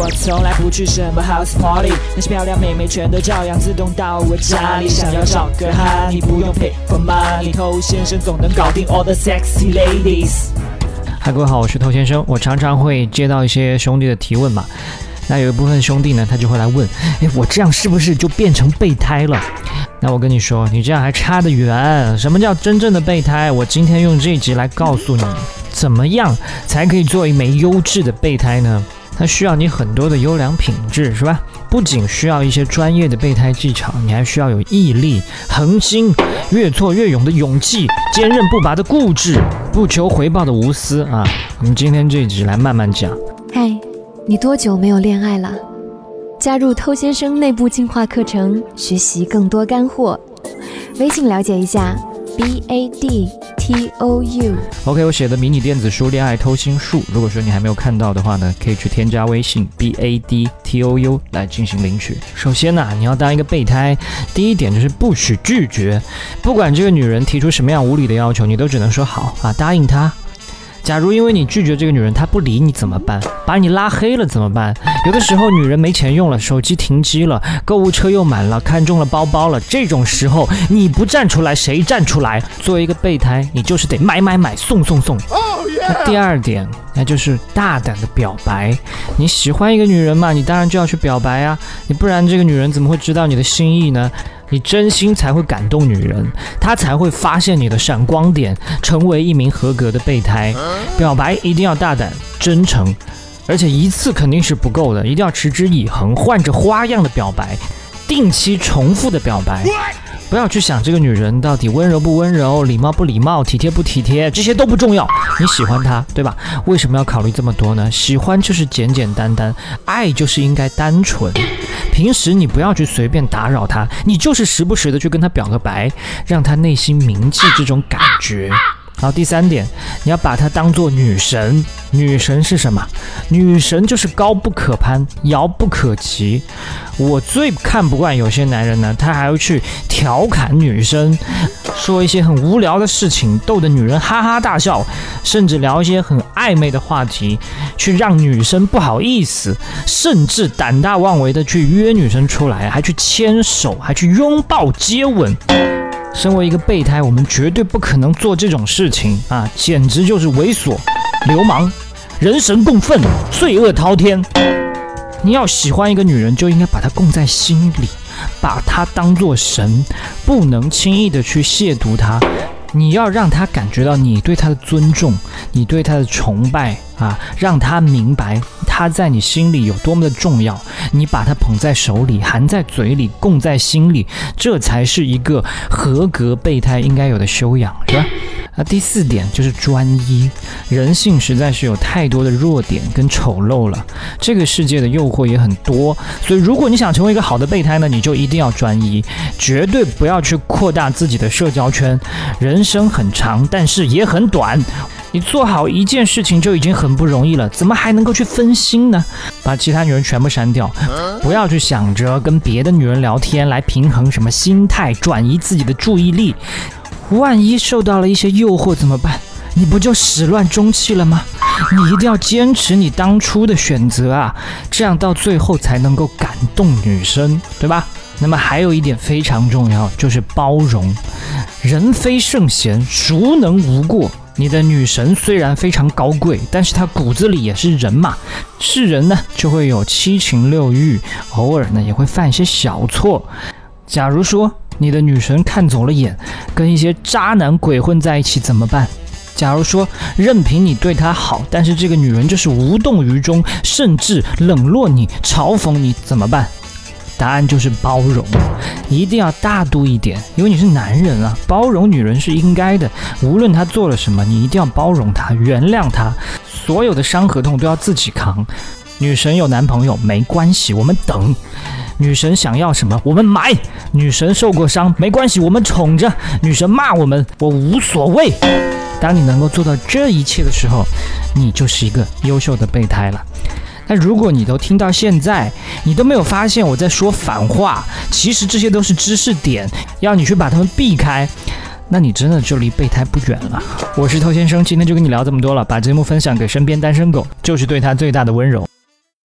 我从来不去什么 house party，那些漂亮妹妹全都照样自动到我家里。想要找个哈，你不用 pay for money，偷先生总能搞定 all the sexy ladies。嗨，各位好，我是偷先生。我常常会接到一些兄弟的提问嘛，那有一部分兄弟呢，他就会来问，诶，我这样是不是就变成备胎了？那我跟你说，你这样还差得远。什么叫真正的备胎？我今天用这一集来告诉你，怎么样才可以做一枚优质的备胎呢？它需要你很多的优良品质，是吧？不仅需要一些专业的备胎技巧，你还需要有毅力、恒心、越挫越勇的勇气、坚韧不拔的固执、不求回报的无私啊！我们今天这一集来慢慢讲。嗨，你多久没有恋爱了？加入偷先生内部进化课程，学习更多干货。微信了解一下，b a d t o u。OK，我写的迷你电子书《恋爱偷心术》，如果说你还没有看到的话呢，可以去添加微信 b a d t o u 来进行领取。首先呢，你要当一个备胎，第一点就是不许拒绝，不管这个女人提出什么样无理的要求，你都只能说好啊，答应她。假如因为你拒绝这个女人，她不理你怎么办？把你拉黑了怎么办？有的时候女人没钱用了，手机停机了，购物车又满了，看中了包包了，这种时候你不站出来，谁站出来？作为一个备胎，你就是得买买买，送送送。那第二点，那就是大胆的表白。你喜欢一个女人嘛？你当然就要去表白啊！你不然这个女人怎么会知道你的心意呢？你真心才会感动女人，她才会发现你的闪光点，成为一名合格的备胎。表白一定要大胆、真诚，而且一次肯定是不够的，一定要持之以恒，换着花样的表白，定期重复的表白。不要去想这个女人到底温柔不温柔、礼貌不礼貌、体贴不体贴，这些都不重要。你喜欢她，对吧？为什么要考虑这么多呢？喜欢就是简简单单，爱就是应该单纯。平时你不要去随便打扰他，你就是时不时的去跟他表个白，让他内心铭记这种感觉。好，第三点，你要把她当做女神。女神是什么？女神就是高不可攀，遥不可及。我最看不惯有些男人呢，他还要去调侃女生，说一些很无聊的事情，逗得女人哈哈大笑，甚至聊一些很暧昧的话题，去让女生不好意思，甚至胆大妄为的去约女生出来，还去牵手，还去拥抱接吻。身为一个备胎，我们绝对不可能做这种事情啊，简直就是猥琐、流氓、人神共愤、罪恶滔天。你要喜欢一个女人，就应该把她供在心里，把她当做神，不能轻易的去亵渎她。你要让他感觉到你对他的尊重，你对他的崇拜啊，让他明白他在你心里有多么的重要。你把他捧在手里，含在嘴里，供在心里，这才是一个合格备胎应该有的修养，是吧？那第四点就是专一。人性实在是有太多的弱点跟丑陋了，这个世界的诱惑也很多，所以如果你想成为一个好的备胎呢，你就一定要专一，绝对不要去扩大自己的社交圈。人生很长，但是也很短，你做好一件事情就已经很不容易了，怎么还能够去分心呢？把其他女人全部删掉，不要去想着跟别的女人聊天来平衡什么心态，转移自己的注意力。万一受到了一些诱惑怎么办？你不就始乱终弃了吗？你一定要坚持你当初的选择啊，这样到最后才能够感动女生，对吧？那么还有一点非常重要，就是包容。人非圣贤，孰能无过？你的女神虽然非常高贵，但是她骨子里也是人嘛，是人呢就会有七情六欲，偶尔呢也会犯一些小错。假如说。你的女神看走了眼，跟一些渣男鬼混在一起怎么办？假如说任凭你对她好，但是这个女人就是无动于衷，甚至冷落你、嘲讽你，怎么办？答案就是包容，一定要大度一点，因为你是男人啊，包容女人是应该的。无论她做了什么，你一定要包容她、原谅她，所有的伤和痛都要自己扛。女神有男朋友没关系，我们等。女神想要什么，我们买。女神受过伤没关系，我们宠着。女神骂我们，我无所谓。当你能够做到这一切的时候，你就是一个优秀的备胎了。那如果你都听到现在，你都没有发现我在说反话，其实这些都是知识点，要你去把它们避开，那你真的就离备胎不远了。我是偷先生，今天就跟你聊这么多了。把节目分享给身边单身狗，就是对他最大的温柔。